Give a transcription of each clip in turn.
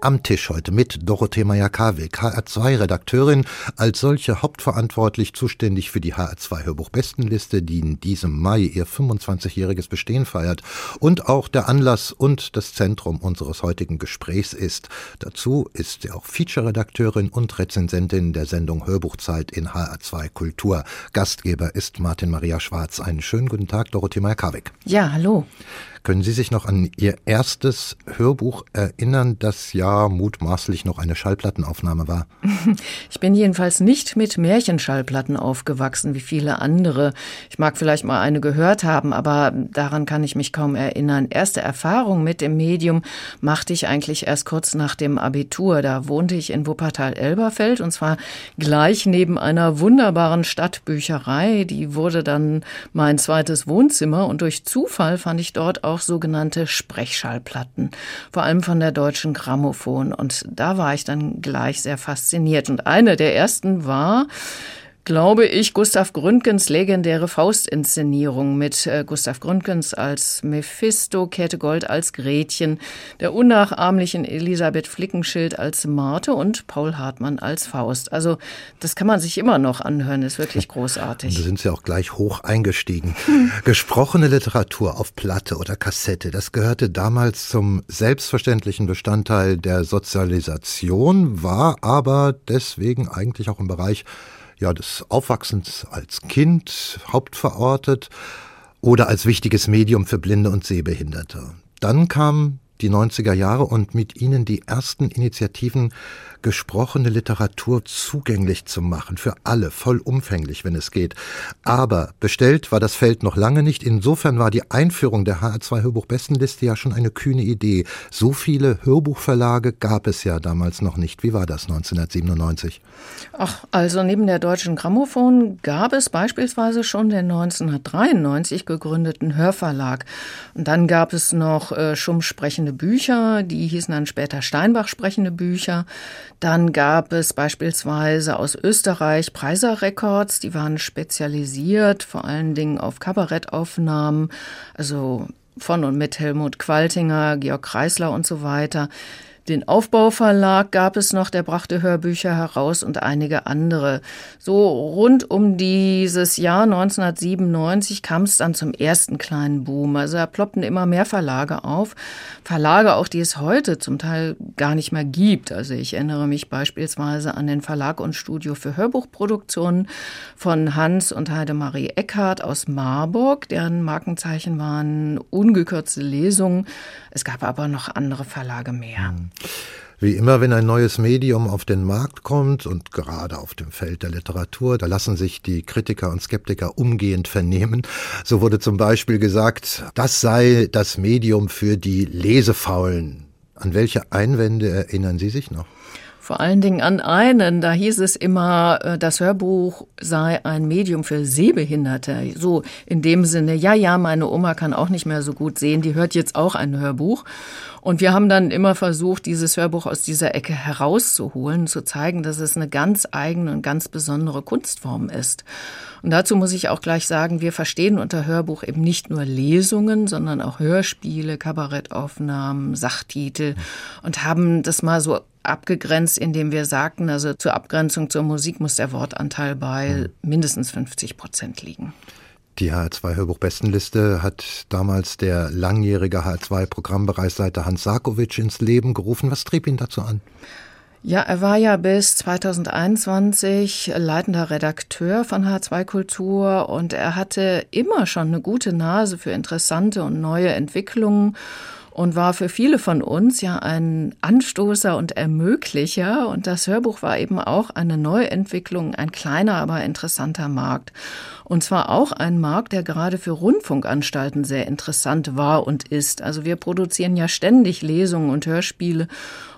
am Tisch heute mit Dorothee Meyer-Karwig, HR2-Redakteurin, als solche hauptverantwortlich zuständig für die HR2-Hörbuch-Bestenliste, die in diesem Mai ihr 25-jähriges Bestehen feiert und auch der Anlass und das Zentrum unseres heutigen Gesprächs ist. Dazu ist sie auch Feature-Redakteurin und Rezensentin der Sendung Hörbuchzeit in HR2 Kultur. Gastgeber ist Martin Maria Schwarz. Einen schönen guten Tag, Dorothee Meyer-Karwig. Ja, hallo. Können Sie sich noch an Ihr erstes Hörbuch erinnern, das ja mutmaßlich noch eine Schallplattenaufnahme war? Ich bin jedenfalls nicht mit Märchenschallplatten aufgewachsen wie viele andere. Ich mag vielleicht mal eine gehört haben, aber daran kann ich mich kaum erinnern. Erste Erfahrung mit dem Medium machte ich eigentlich erst kurz nach dem Abitur. Da wohnte ich in Wuppertal-Elberfeld und zwar gleich neben einer wunderbaren Stadtbücherei. Die wurde dann mein zweites Wohnzimmer und durch Zufall fand ich dort auch sogenannte Sprechschallplatten, vor allem von der deutschen Grammophon. Und da war ich dann gleich sehr fasziniert. Und eine der ersten war glaube ich, Gustav Gründgens legendäre Faustinszenierung mit äh, Gustav Gründgens als Mephisto, Käthe Gold als Gretchen, der unnachahmlichen Elisabeth Flickenschild als Marte und Paul Hartmann als Faust. Also das kann man sich immer noch anhören, ist wirklich großartig. Da sind Sie auch gleich hoch eingestiegen. Gesprochene Literatur auf Platte oder Kassette, das gehörte damals zum selbstverständlichen Bestandteil der Sozialisation, war aber deswegen eigentlich auch im Bereich ja, des Aufwachsens als Kind hauptverortet oder als wichtiges Medium für Blinde und Sehbehinderte. Dann kamen die 90er Jahre und mit ihnen die ersten Initiativen gesprochene Literatur zugänglich zu machen, für alle, vollumfänglich, wenn es geht. Aber bestellt war das Feld noch lange nicht. Insofern war die Einführung der HR2 Hörbuch-Bestenliste ja schon eine kühne Idee. So viele Hörbuchverlage gab es ja damals noch nicht. Wie war das 1997? Ach, also neben der Deutschen Grammophon gab es beispielsweise schon den 1993 gegründeten Hörverlag. Und dann gab es noch äh, Schumm sprechende Bücher, die hießen dann später Steinbach sprechende Bücher. Dann gab es beispielsweise aus Österreich Preiser Records, die waren spezialisiert vor allen Dingen auf Kabarettaufnahmen, also von und mit Helmut Qualtinger, Georg Kreisler und so weiter. Den Aufbauverlag gab es noch, der brachte Hörbücher heraus und einige andere. So rund um dieses Jahr 1997 kam es dann zum ersten kleinen Boom. Also da ploppten immer mehr Verlage auf. Verlage auch, die es heute zum Teil gar nicht mehr gibt. Also ich erinnere mich beispielsweise an den Verlag und Studio für Hörbuchproduktionen von Hans und Heidemarie Eckhardt aus Marburg. Deren Markenzeichen waren ungekürzte Lesungen. Es gab aber noch andere Verlage mehr. Mhm. Wie immer, wenn ein neues Medium auf den Markt kommt und gerade auf dem Feld der Literatur, da lassen sich die Kritiker und Skeptiker umgehend vernehmen. So wurde zum Beispiel gesagt, das sei das Medium für die Lesefaulen. An welche Einwände erinnern Sie sich noch? Vor allen Dingen an einen, da hieß es immer, äh, das Hörbuch sei ein Medium für Sehbehinderte. So in dem Sinne, ja, ja, meine Oma kann auch nicht mehr so gut sehen, die hört jetzt auch ein Hörbuch. Und wir haben dann immer versucht, dieses Hörbuch aus dieser Ecke herauszuholen, zu zeigen, dass es eine ganz eigene und ganz besondere Kunstform ist. Und dazu muss ich auch gleich sagen, wir verstehen unter Hörbuch eben nicht nur Lesungen, sondern auch Hörspiele, Kabarettaufnahmen, Sachtitel und haben das mal so abgegrenzt, indem wir sagten, also zur Abgrenzung zur Musik muss der Wortanteil bei hm. mindestens 50 Prozent liegen. Die H2 Hörbuch-Bestenliste hat damals der langjährige H2-Programmbereichsleiter Hans Sarkovic ins Leben gerufen. Was trieb ihn dazu an? Ja, er war ja bis 2021 leitender Redakteur von H2 Kultur und er hatte immer schon eine gute Nase für interessante und neue Entwicklungen und war für viele von uns ja ein Anstoßer und Ermöglicher. Und das Hörbuch war eben auch eine Neuentwicklung, ein kleiner, aber interessanter Markt. Und zwar auch ein Markt, der gerade für Rundfunkanstalten sehr interessant war und ist. Also wir produzieren ja ständig Lesungen und Hörspiele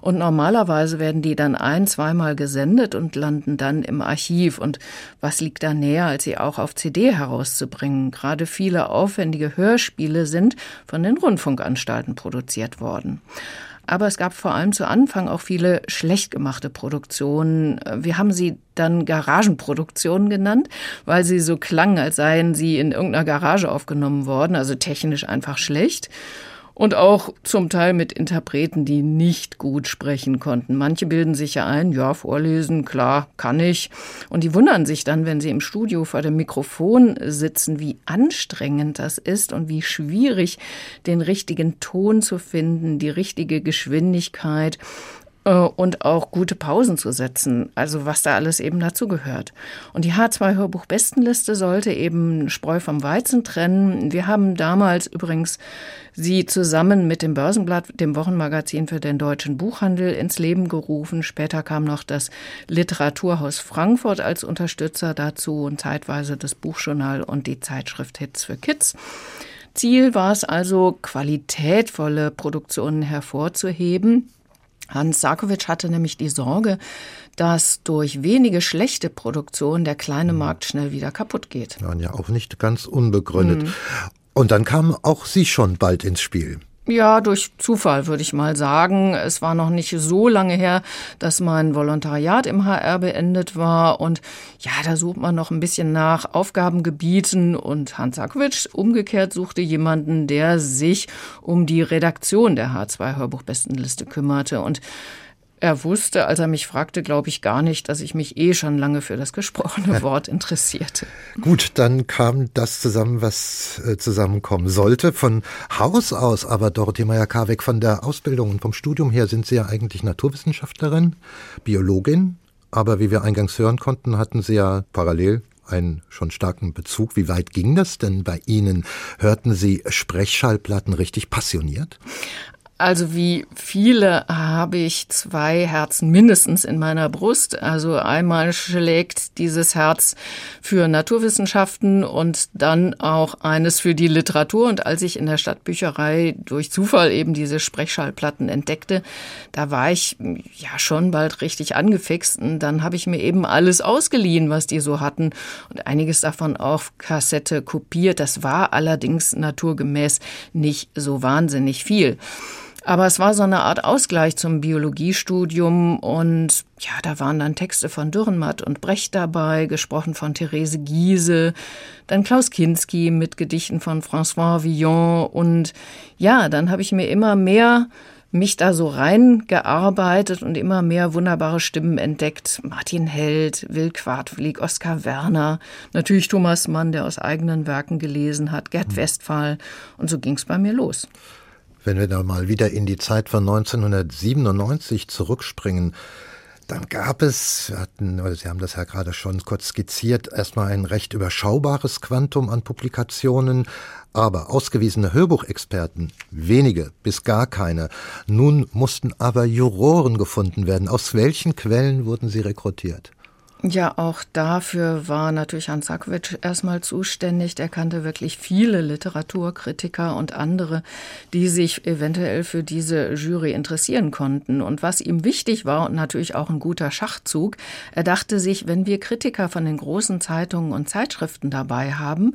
und normalerweise werden die dann ein, zweimal gesendet und landen dann im Archiv. Und was liegt da näher, als sie auch auf CD herauszubringen? Gerade viele aufwendige Hörspiele sind von den Rundfunkanstalten produziert worden. Aber es gab vor allem zu Anfang auch viele schlecht gemachte Produktionen. Wir haben sie dann Garagenproduktionen genannt, weil sie so klangen, als seien sie in irgendeiner Garage aufgenommen worden, also technisch einfach schlecht und auch zum Teil mit Interpreten, die nicht gut sprechen konnten. Manche bilden sich ja ein, ja, vorlesen, klar, kann ich. Und die wundern sich dann, wenn sie im Studio vor dem Mikrofon sitzen, wie anstrengend das ist und wie schwierig, den richtigen Ton zu finden, die richtige Geschwindigkeit und auch gute Pausen zu setzen, also was da alles eben dazu gehört. Und die H2 Hörbuch Bestenliste sollte eben Spreu vom Weizen trennen. Wir haben damals übrigens sie zusammen mit dem Börsenblatt, dem Wochenmagazin für den deutschen Buchhandel ins Leben gerufen. Später kam noch das Literaturhaus Frankfurt als Unterstützer dazu und zeitweise das Buchjournal und die Zeitschrift Hits für Kids. Ziel war es also, qualitätvolle Produktionen hervorzuheben Hans Sarkovic hatte nämlich die Sorge, dass durch wenige schlechte Produktionen der kleine Markt schnell wieder kaputt geht. Ja, ja auch nicht ganz unbegründet. Mhm. Und dann kam auch Sie schon bald ins Spiel. Ja, durch Zufall würde ich mal sagen. Es war noch nicht so lange her, dass mein Volontariat im HR beendet war. Und ja, da sucht man noch ein bisschen nach Aufgabengebieten. Und Hans Akwitsch umgekehrt suchte jemanden, der sich um die Redaktion der H2 Hörbuchbestenliste kümmerte. Und er wusste, als er mich fragte, glaube ich gar nicht, dass ich mich eh schon lange für das gesprochene Wort interessierte. Gut, dann kam das zusammen, was äh, zusammenkommen sollte. Von Haus aus aber, Dorothee Meyer-Karweg, von der Ausbildung und vom Studium her sind Sie ja eigentlich Naturwissenschaftlerin, Biologin. Aber wie wir eingangs hören konnten, hatten Sie ja parallel einen schon starken Bezug. Wie weit ging das denn bei Ihnen? Hörten Sie Sprechschallplatten richtig passioniert? Also wie viele habe ich zwei Herzen mindestens in meiner Brust. Also einmal schlägt dieses Herz für Naturwissenschaften und dann auch eines für die Literatur. Und als ich in der Stadtbücherei durch Zufall eben diese Sprechschallplatten entdeckte, da war ich ja schon bald richtig angefixt. Und dann habe ich mir eben alles ausgeliehen, was die so hatten und einiges davon auf Kassette kopiert. Das war allerdings naturgemäß nicht so wahnsinnig viel. Aber es war so eine Art Ausgleich zum Biologiestudium und ja, da waren dann Texte von Dürrenmatt und Brecht dabei, gesprochen von Therese Giese, dann Klaus Kinski mit Gedichten von François Villon und ja, dann habe ich mir immer mehr mich da so reingearbeitet und immer mehr wunderbare Stimmen entdeckt. Martin Held, Will Quadflieg, Oskar Werner, natürlich Thomas Mann, der aus eigenen Werken gelesen hat, Gerd mhm. Westphal und so ging es bei mir los. Wenn wir da mal wieder in die Zeit von 1997 zurückspringen, dann gab es, hatten, Sie haben das ja gerade schon kurz skizziert, erstmal ein recht überschaubares Quantum an Publikationen, aber ausgewiesene Hörbuchexperten, wenige bis gar keine. Nun mussten aber Juroren gefunden werden. Aus welchen Quellen wurden sie rekrutiert? Ja, auch dafür war natürlich Hans Sakovic erstmal zuständig. Er kannte wirklich viele Literaturkritiker und andere, die sich eventuell für diese Jury interessieren konnten. Und was ihm wichtig war und natürlich auch ein guter Schachzug, er dachte sich, wenn wir Kritiker von den großen Zeitungen und Zeitschriften dabei haben,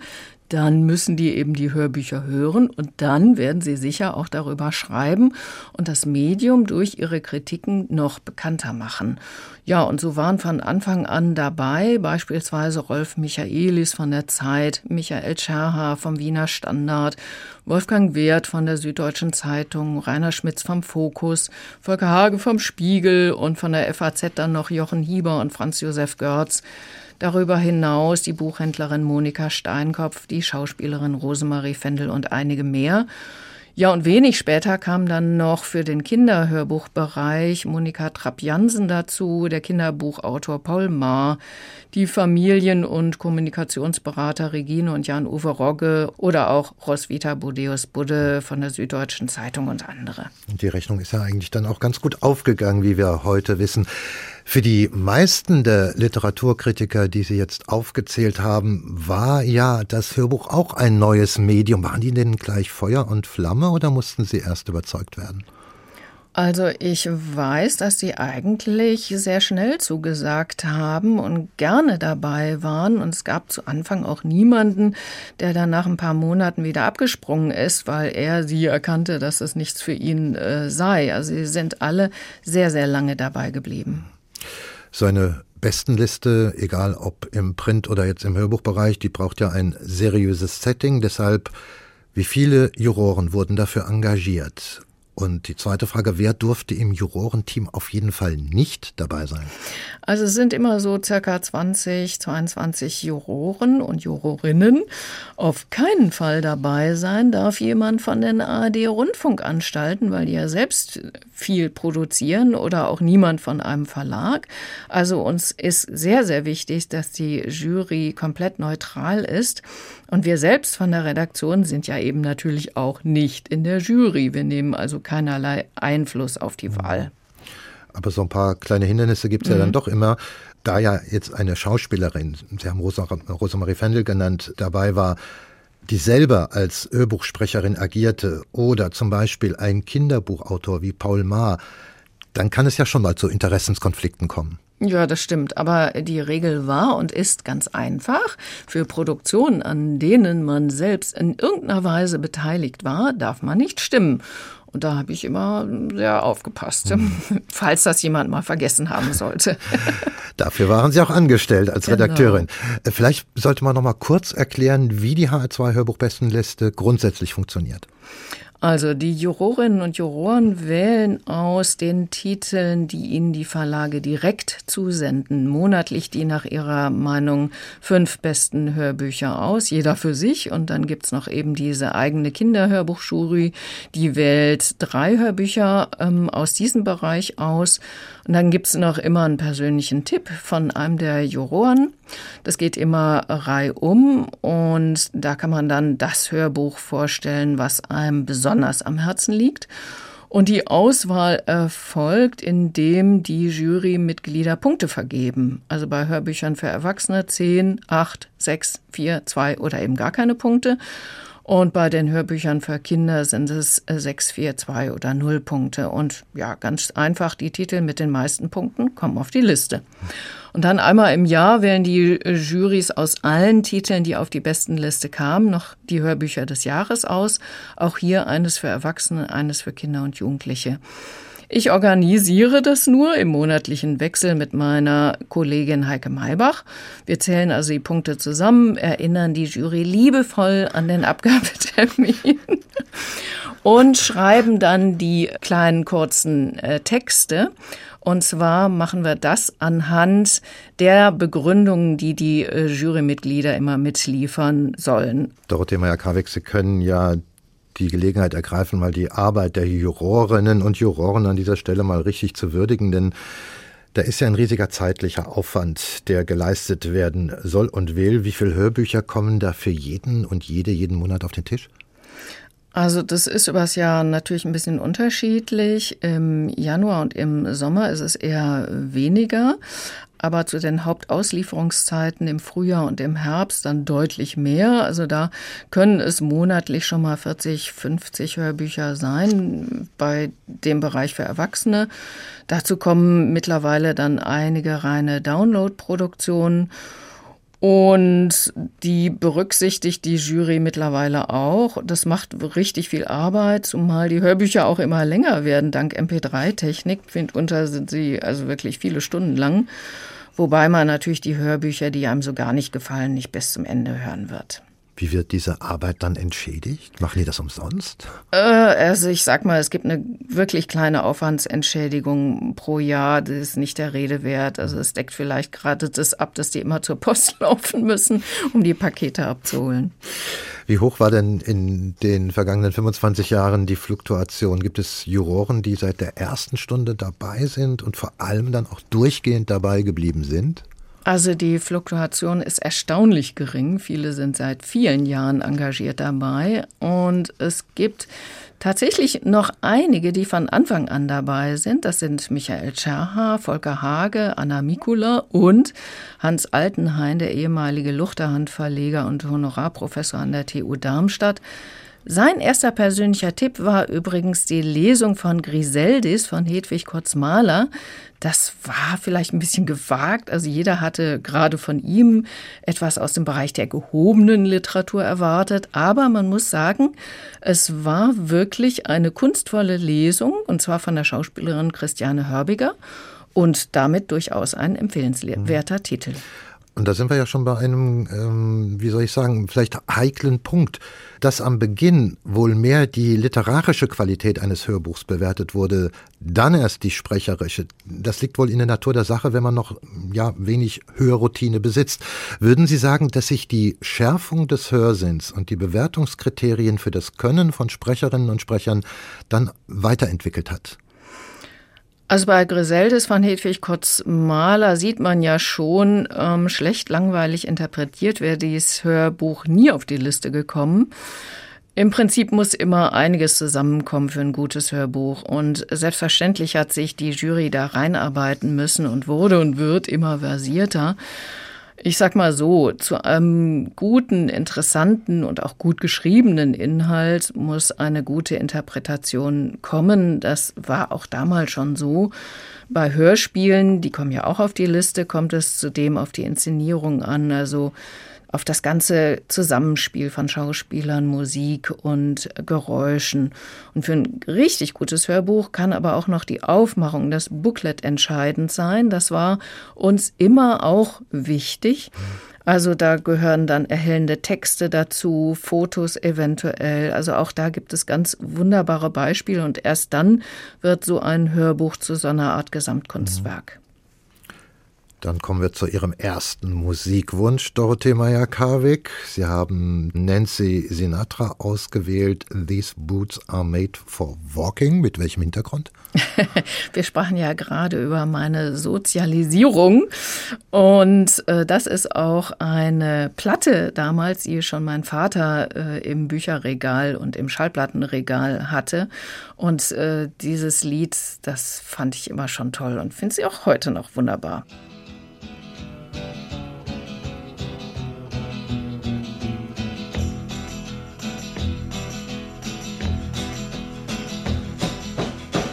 dann müssen die eben die Hörbücher hören und dann werden sie sicher auch darüber schreiben und das Medium durch ihre Kritiken noch bekannter machen. Ja, und so waren von Anfang an dabei beispielsweise Rolf Michaelis von der Zeit, Michael Scherha vom Wiener Standard, Wolfgang Wert von der Süddeutschen Zeitung, Rainer Schmitz vom Fokus, Volker Hage vom Spiegel und von der FAZ dann noch Jochen Hieber und Franz Josef Görz. Darüber hinaus die Buchhändlerin Monika Steinkopf, die Schauspielerin Rosemarie Fendel und einige mehr. Ja, und wenig später kam dann noch für den Kinderhörbuchbereich Monika Trapp-Jansen dazu, der Kinderbuchautor Paul Maar, die Familien- und Kommunikationsberater Regine und Jan-Uwe Rogge oder auch Roswitha Budeus Budde von der Süddeutschen Zeitung und andere. Und die Rechnung ist ja eigentlich dann auch ganz gut aufgegangen, wie wir heute wissen. Für die meisten der Literaturkritiker, die Sie jetzt aufgezählt haben, war ja das Hörbuch auch ein neues Medium. Waren die denn gleich Feuer und Flamme oder mussten sie erst überzeugt werden? Also ich weiß, dass sie eigentlich sehr schnell zugesagt haben und gerne dabei waren. Und es gab zu Anfang auch niemanden, der dann nach ein paar Monaten wieder abgesprungen ist, weil er sie erkannte, dass es nichts für ihn äh, sei. Also sie sind alle sehr, sehr lange dabei geblieben. Seine Bestenliste, egal ob im Print oder jetzt im Hörbuchbereich, die braucht ja ein seriöses Setting. Deshalb, wie viele Juroren wurden dafür engagiert? Und die zweite Frage, wer durfte im Jurorenteam auf jeden Fall nicht dabei sein? Also es sind immer so circa 20, 22 Juroren und Jurorinnen. Auf keinen Fall dabei sein darf jemand von den ARD-Rundfunkanstalten, weil die ja selbst viel produzieren oder auch niemand von einem Verlag. Also uns ist sehr, sehr wichtig, dass die Jury komplett neutral ist. Und wir selbst von der Redaktion sind ja eben natürlich auch nicht in der Jury. Wir nehmen also keinerlei Einfluss auf die Wahl. Aber so ein paar kleine Hindernisse gibt es mhm. ja dann mhm. doch immer. Da ja jetzt eine Schauspielerin, Sie haben Rosa, Rosemarie Fendel genannt, dabei war, die selber als Hörbuchsprecherin agierte oder zum Beispiel ein Kinderbuchautor wie Paul Maar, dann kann es ja schon mal zu Interessenskonflikten kommen. Ja, das stimmt. Aber die Regel war und ist ganz einfach. Für Produktionen, an denen man selbst in irgendeiner Weise beteiligt war, darf man nicht stimmen. Und da habe ich immer sehr aufgepasst, mhm. falls das jemand mal vergessen haben sollte. Dafür waren Sie auch angestellt als genau. Redakteurin. Äh, vielleicht sollte man noch mal kurz erklären, wie die HR2 Hörbuchbestenliste grundsätzlich funktioniert. Also die Jurorinnen und Juroren wählen aus den Titeln, die ihnen die Verlage direkt zusenden, monatlich die nach ihrer Meinung fünf besten Hörbücher aus, jeder für sich. Und dann gibt's noch eben diese eigene Kinderhörbuchjury, die wählt drei Hörbücher ähm, aus diesem Bereich aus. Und dann gibt's noch immer einen persönlichen Tipp von einem der Juroren. Das geht immer reihum und da kann man dann das Hörbuch vorstellen, was einem besonders am Herzen liegt. Und die Auswahl erfolgt, indem die Jurymitglieder Punkte vergeben. Also bei Hörbüchern für Erwachsene 10, 8, 6, 4, 2 oder eben gar keine Punkte. Und bei den Hörbüchern für Kinder sind es 6, 4, 2 oder 0 Punkte. Und ja, ganz einfach, die Titel mit den meisten Punkten kommen auf die Liste. Und dann einmal im Jahr wählen die Jurys aus allen Titeln, die auf die besten Liste kamen, noch die Hörbücher des Jahres aus. Auch hier eines für Erwachsene, eines für Kinder und Jugendliche. Ich organisiere das nur im monatlichen Wechsel mit meiner Kollegin Heike Maybach. Wir zählen also die Punkte zusammen, erinnern die Jury liebevoll an den Abgabetermin und schreiben dann die kleinen kurzen äh, Texte. Und zwar machen wir das anhand der Begründungen, die die äh, Jurymitglieder immer mitliefern sollen. Dorothee Meyer-Karweg, Sie können ja die Gelegenheit ergreifen, mal die Arbeit der Jurorinnen und Juroren an dieser Stelle mal richtig zu würdigen, denn da ist ja ein riesiger zeitlicher Aufwand, der geleistet werden soll und will. Wie viele Hörbücher kommen da für jeden und jede jeden Monat auf den Tisch? Also das ist übers Jahr natürlich ein bisschen unterschiedlich. Im Januar und im Sommer ist es eher weniger aber zu den Hauptauslieferungszeiten im Frühjahr und im Herbst dann deutlich mehr. Also da können es monatlich schon mal 40, 50 Hörbücher sein bei dem Bereich für Erwachsene. Dazu kommen mittlerweile dann einige reine Download-Produktionen. Und die berücksichtigt die Jury mittlerweile auch. Das macht richtig viel Arbeit, zumal die Hörbücher auch immer länger werden, dank MP3-Technik. Unter sind sie also wirklich viele Stunden lang. Wobei man natürlich die Hörbücher, die einem so gar nicht gefallen, nicht bis zum Ende hören wird. Wie wird diese Arbeit dann entschädigt? Machen die das umsonst? Äh, also ich sag mal, es gibt eine wirklich kleine Aufwandsentschädigung pro Jahr. Das ist nicht der Rede wert. Also es deckt vielleicht gerade das ab, dass die immer zur Post laufen müssen, um die Pakete abzuholen. Wie hoch war denn in den vergangenen 25 Jahren die Fluktuation? Gibt es Juroren, die seit der ersten Stunde dabei sind und vor allem dann auch durchgehend dabei geblieben sind? Also die Fluktuation ist erstaunlich gering. Viele sind seit vielen Jahren engagiert dabei und es gibt tatsächlich noch einige, die von Anfang an dabei sind. Das sind Michael Tscherha, Volker Hage, Anna Mikula und Hans Altenhain, der ehemalige Luchterhand-Verleger und Honorarprofessor an der TU Darmstadt. Sein erster persönlicher Tipp war übrigens die Lesung von Griseldis von Hedwig Kotz-Mahler. Das war vielleicht ein bisschen gewagt. Also jeder hatte gerade von ihm etwas aus dem Bereich der gehobenen Literatur erwartet. Aber man muss sagen, es war wirklich eine kunstvolle Lesung, und zwar von der Schauspielerin Christiane Hörbiger und damit durchaus ein empfehlenswerter mhm. Titel. Und da sind wir ja schon bei einem, ähm, wie soll ich sagen, vielleicht heiklen Punkt, dass am Beginn wohl mehr die literarische Qualität eines Hörbuchs bewertet wurde, dann erst die sprecherische. Das liegt wohl in der Natur der Sache, wenn man noch ja wenig Hörroutine besitzt. Würden Sie sagen, dass sich die Schärfung des Hörsinns und die Bewertungskriterien für das Können von Sprecherinnen und Sprechern dann weiterentwickelt hat? Also bei Griseldis von Hedwig Kotz-Mahler sieht man ja schon, ähm, schlecht langweilig interpretiert wäre dieses Hörbuch nie auf die Liste gekommen. Im Prinzip muss immer einiges zusammenkommen für ein gutes Hörbuch. Und selbstverständlich hat sich die Jury da reinarbeiten müssen und wurde und wird immer versierter. Ich sag mal so, zu einem guten, interessanten und auch gut geschriebenen Inhalt muss eine gute Interpretation kommen. Das war auch damals schon so. Bei Hörspielen, die kommen ja auch auf die Liste, kommt es zudem auf die Inszenierung an. Also auf das ganze Zusammenspiel von Schauspielern, Musik und Geräuschen. Und für ein richtig gutes Hörbuch kann aber auch noch die Aufmachung, das Booklet entscheidend sein. Das war uns immer auch wichtig. Also da gehören dann erhellende Texte dazu, Fotos eventuell. Also auch da gibt es ganz wunderbare Beispiele und erst dann wird so ein Hörbuch zu so einer Art Gesamtkunstwerk. Dann kommen wir zu Ihrem ersten Musikwunsch, Dorothee Meyer-Karwig. Sie haben Nancy Sinatra ausgewählt. These Boots are made for walking. Mit welchem Hintergrund? wir sprachen ja gerade über meine Sozialisierung. Und äh, das ist auch eine Platte damals, die schon mein Vater äh, im Bücherregal und im Schallplattenregal hatte. Und äh, dieses Lied, das fand ich immer schon toll und finde sie auch heute noch wunderbar.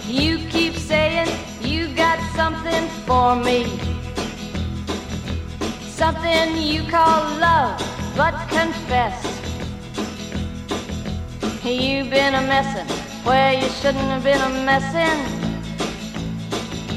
You keep saying you got something for me. Something you call love, but confess. You've been a messin' where you shouldn't have been a messin'.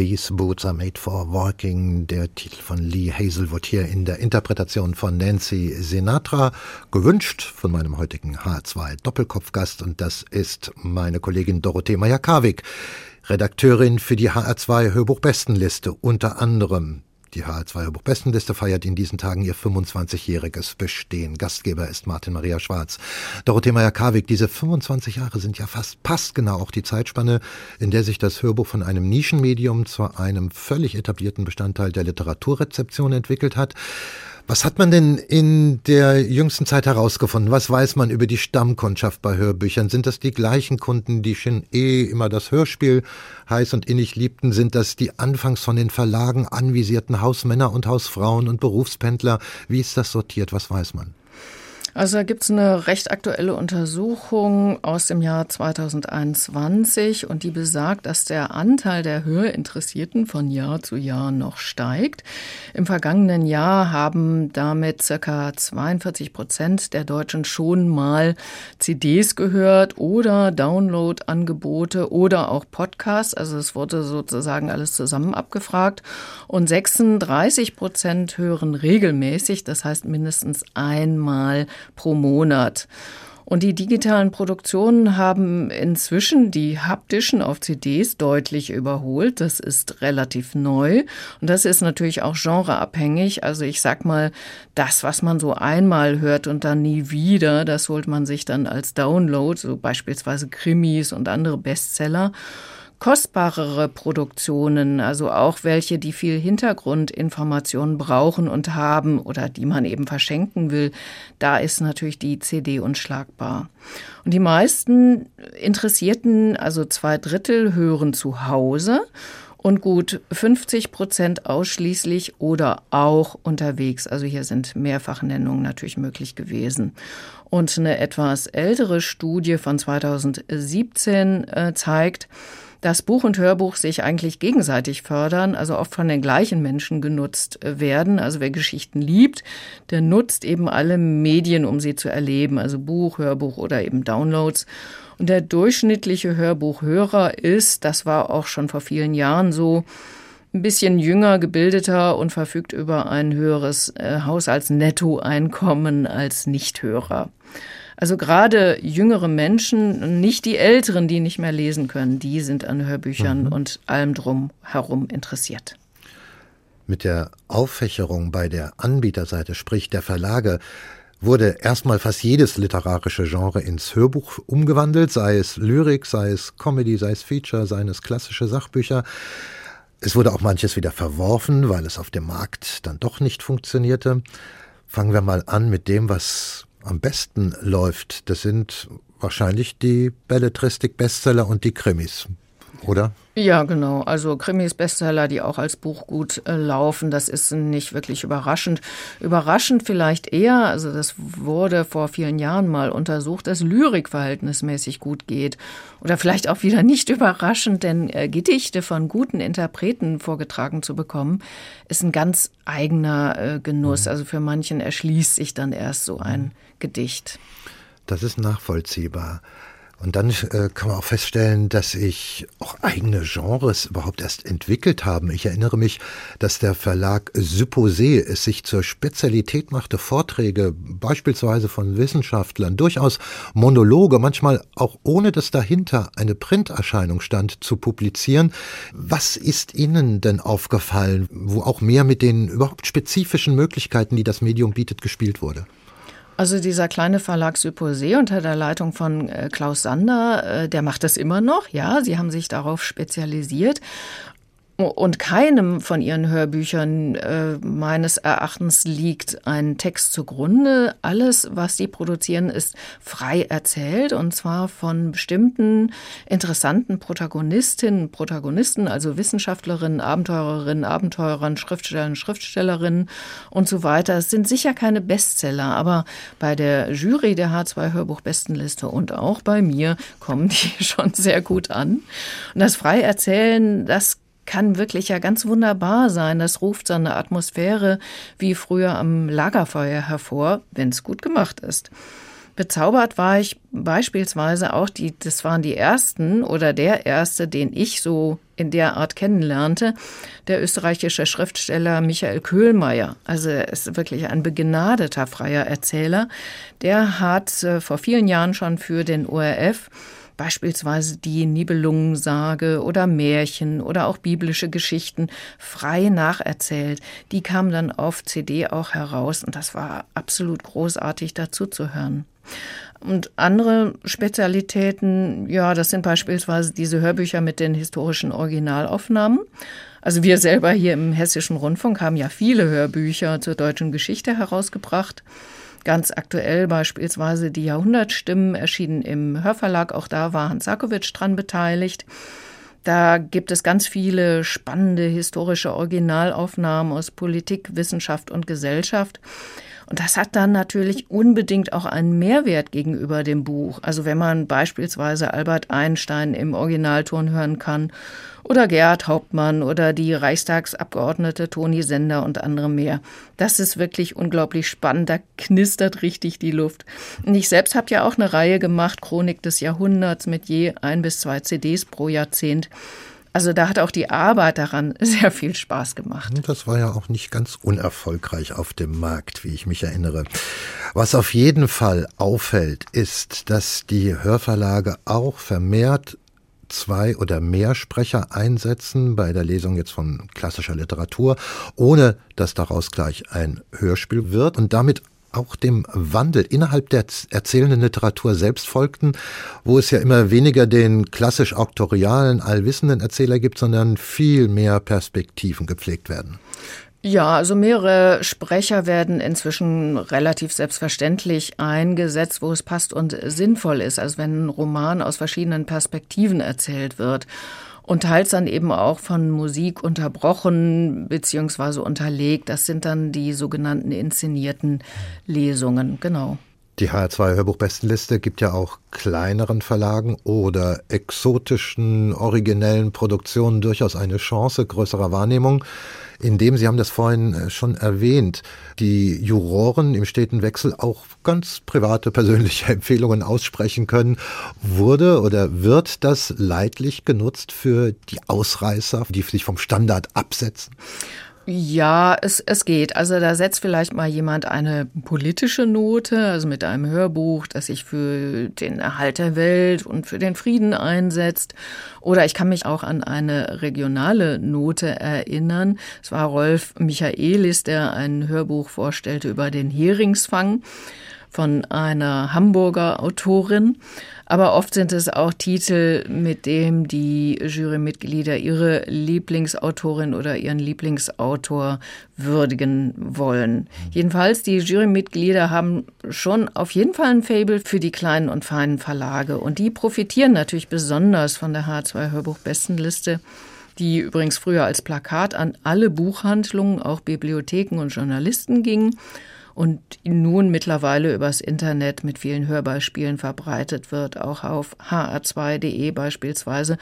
These Boots Are Made for Walking, der Titel von Lee Hazelwood hier in der Interpretation von Nancy Sinatra, gewünscht von meinem heutigen H2 Doppelkopfgast und das ist meine Kollegin Dorothee Meyer-Karwig, Redakteurin für die HR2 Hörbuchbestenliste unter anderem die HR2 Hörbuchbestenliste feiert in diesen Tagen ihr 25-jähriges Bestehen. Gastgeber ist Martin Maria Schwarz. Dorothee Meyer-Karwig, diese 25 Jahre sind ja fast passgenau auch die Zeitspanne, in der sich das Hörbuch von einem Nischenmedium zu einem völlig etablierten Bestandteil der Literaturrezeption entwickelt hat. Was hat man denn in der jüngsten Zeit herausgefunden? Was weiß man über die Stammkundschaft bei Hörbüchern? Sind das die gleichen Kunden, die schon eh immer das Hörspiel heiß und innig liebten? Sind das die anfangs von den Verlagen anvisierten Hausmänner und Hausfrauen und Berufspendler? Wie ist das sortiert? Was weiß man? Also da gibt es eine recht aktuelle Untersuchung aus dem Jahr 2021 und die besagt, dass der Anteil der Hörinteressierten von Jahr zu Jahr noch steigt. Im vergangenen Jahr haben damit circa 42 Prozent der Deutschen schon mal CDs gehört oder Download-Angebote oder auch Podcasts. Also es wurde sozusagen alles zusammen abgefragt und 36 Prozent hören regelmäßig, das heißt mindestens einmal pro Monat. Und die digitalen Produktionen haben inzwischen die haptischen auf CDs deutlich überholt. Das ist relativ neu. Und das ist natürlich auch genreabhängig. Also ich sag mal, das, was man so einmal hört und dann nie wieder, das holt man sich dann als Download, so beispielsweise Krimis und andere Bestseller kostbarere Produktionen, also auch welche, die viel Hintergrundinformationen brauchen und haben oder die man eben verschenken will, da ist natürlich die CD unschlagbar. Und die meisten Interessierten, also zwei Drittel, hören zu Hause und gut 50 Prozent ausschließlich oder auch unterwegs. Also hier sind Mehrfachnennungen natürlich möglich gewesen. Und eine etwas ältere Studie von 2017 äh, zeigt, dass Buch und Hörbuch sich eigentlich gegenseitig fördern, also oft von den gleichen Menschen genutzt äh, werden. Also wer Geschichten liebt, der nutzt eben alle Medien, um sie zu erleben, also Buch, Hörbuch oder eben Downloads. Und der durchschnittliche Hörbuchhörer ist, das war auch schon vor vielen Jahren so, ein bisschen jünger, gebildeter und verfügt über ein höheres äh, Haushaltsnettoeinkommen als Nichthörer. Also gerade jüngere Menschen, nicht die Älteren, die nicht mehr lesen können, die sind an Hörbüchern mhm. und allem drum herum interessiert. Mit der Auffächerung bei der Anbieterseite, sprich der Verlage, wurde erstmal fast jedes literarische Genre ins Hörbuch umgewandelt, sei es Lyrik, sei es Comedy, sei es Feature, seien es klassische Sachbücher. Es wurde auch manches wieder verworfen, weil es auf dem Markt dann doch nicht funktionierte. Fangen wir mal an mit dem, was am besten läuft, das sind wahrscheinlich die Belletristik-Bestseller und die Krimis, oder? Ja, genau. Also Krimis, Bestseller, die auch als Buch gut äh, laufen, das ist nicht wirklich überraschend. Überraschend vielleicht eher, also das wurde vor vielen Jahren mal untersucht, dass Lyrik verhältnismäßig gut geht. Oder vielleicht auch wieder nicht überraschend, denn äh, Gedichte von guten Interpreten vorgetragen zu bekommen, ist ein ganz eigener äh, Genuss. Mhm. Also für manchen erschließt sich dann erst so ein Gedicht. Das ist nachvollziehbar. Und dann äh, kann man auch feststellen, dass sich auch eigene Genres überhaupt erst entwickelt haben. Ich erinnere mich, dass der Verlag Supposé es sich zur Spezialität machte, Vorträge beispielsweise von Wissenschaftlern, durchaus Monologe, manchmal auch ohne dass dahinter eine Printerscheinung stand, zu publizieren. Was ist Ihnen denn aufgefallen, wo auch mehr mit den überhaupt spezifischen Möglichkeiten, die das Medium bietet, gespielt wurde? Also dieser kleine Verlag Supposé unter der Leitung von äh, Klaus Sander, äh, der macht das immer noch. Ja, sie haben sich darauf spezialisiert. Und keinem von ihren Hörbüchern äh, meines Erachtens liegt ein Text zugrunde. Alles, was sie produzieren, ist frei erzählt und zwar von bestimmten interessanten Protagonistinnen, Protagonisten, also Wissenschaftlerinnen, Abenteurerinnen, Abenteurern, Schriftstellerinnen, Schriftstellerinnen und so weiter. Es sind sicher keine Bestseller, aber bei der Jury der H2 Hörbuch-Bestenliste und auch bei mir kommen die schon sehr gut an. Und das Freierzählen, das kann wirklich ja ganz wunderbar sein. Das ruft so eine Atmosphäre wie früher am Lagerfeuer hervor, wenn es gut gemacht ist. Bezaubert war ich beispielsweise auch die, das waren die ersten oder der erste, den ich so in der Art kennenlernte, der österreichische Schriftsteller Michael Köhlmeier. Also er ist wirklich ein begnadeter freier Erzähler. Der hat äh, vor vielen Jahren schon für den ORF beispielsweise die Nibelungensage oder Märchen oder auch biblische Geschichten frei nacherzählt. Die kamen dann auf CD auch heraus und das war absolut großartig dazu zu hören. Und andere Spezialitäten, ja, das sind beispielsweise diese Hörbücher mit den historischen Originalaufnahmen. Also wir selber hier im Hessischen Rundfunk haben ja viele Hörbücher zur deutschen Geschichte herausgebracht. Ganz aktuell beispielsweise die Jahrhundertstimmen erschienen im Hörverlag. Auch da war Hans Sakowitsch dran beteiligt. Da gibt es ganz viele spannende historische Originalaufnahmen aus Politik, Wissenschaft und Gesellschaft. Und das hat dann natürlich unbedingt auch einen Mehrwert gegenüber dem Buch. Also wenn man beispielsweise Albert Einstein im Originalton hören kann oder Gerhard Hauptmann oder die Reichstagsabgeordnete Toni Sender und andere mehr. Das ist wirklich unglaublich spannend. Da knistert richtig die Luft. Und ich selbst habe ja auch eine Reihe gemacht, Chronik des Jahrhunderts mit je ein bis zwei CDs pro Jahrzehnt. Also da hat auch die Arbeit daran sehr viel Spaß gemacht. Das war ja auch nicht ganz unerfolgreich auf dem Markt, wie ich mich erinnere. Was auf jeden Fall auffällt, ist, dass die Hörverlage auch vermehrt zwei oder mehr Sprecher einsetzen bei der Lesung jetzt von klassischer Literatur, ohne dass daraus gleich ein Hörspiel wird und damit auch dem Wandel innerhalb der erzählenden Literatur selbst folgten, wo es ja immer weniger den klassisch auktorialen, allwissenden Erzähler gibt, sondern viel mehr Perspektiven gepflegt werden. Ja, also mehrere Sprecher werden inzwischen relativ selbstverständlich eingesetzt, wo es passt und sinnvoll ist, als wenn ein Roman aus verschiedenen Perspektiven erzählt wird und teils dann eben auch von Musik unterbrochen bzw. unterlegt. Das sind dann die sogenannten inszenierten Lesungen, genau. Die HR2 Hörbuchbestenliste gibt ja auch kleineren Verlagen oder exotischen, originellen Produktionen durchaus eine Chance größerer Wahrnehmung indem, Sie haben das vorhin äh, schon erwähnt, die Juroren im steten Wechsel auch ganz private, persönliche Empfehlungen aussprechen können. Wurde oder wird das leidlich genutzt für die Ausreißer, die sich vom Standard absetzen? Ja, es, es geht. Also da setzt vielleicht mal jemand eine politische Note, also mit einem Hörbuch, das sich für den Erhalt der Welt und für den Frieden einsetzt. Oder ich kann mich auch an eine regionale Note erinnern. Es war Rolf Michaelis, der ein Hörbuch vorstellte über den Heringsfang von einer Hamburger Autorin. Aber oft sind es auch Titel, mit dem die Jurymitglieder ihre Lieblingsautorin oder ihren Lieblingsautor würdigen wollen. Jedenfalls, die Jurymitglieder haben schon auf jeden Fall ein Fable für die kleinen und feinen Verlage. Und die profitieren natürlich besonders von der H2 Hörbuch-Bestenliste die übrigens früher als Plakat an alle Buchhandlungen, auch Bibliotheken und Journalisten ging und nun mittlerweile übers Internet mit vielen Hörbeispielen verbreitet wird, auch auf hr2.de beispielsweise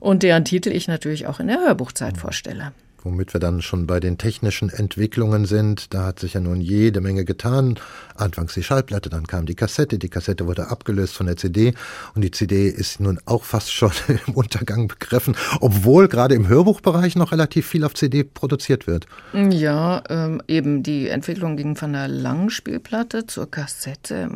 und deren Titel ich natürlich auch in der Hörbuchzeit vorstelle womit wir dann schon bei den technischen Entwicklungen sind. Da hat sich ja nun jede Menge getan. Anfangs die Schallplatte, dann kam die Kassette, die Kassette wurde abgelöst von der CD und die CD ist nun auch fast schon im Untergang begriffen, obwohl gerade im Hörbuchbereich noch relativ viel auf CD produziert wird. Ja, ähm, eben die Entwicklung ging von der Langspielplatte zur Kassette.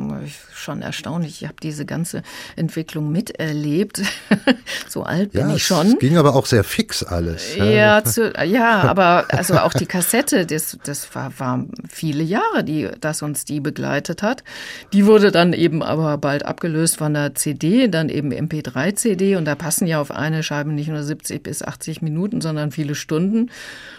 Schon erstaunlich. Ich habe diese ganze Entwicklung miterlebt. so alt bin ja, ich schon. Es ging aber auch sehr fix alles. Ja, zu, ja, aber also auch die Kassette, das, das war, war viele Jahre, die, dass uns die begleitet hat. Die wurde dann eben aber bald abgelöst von der CD, dann eben MP3-CD und da passen ja auf eine Scheibe nicht nur 70 bis 80 Minuten, sondern viele Stunden.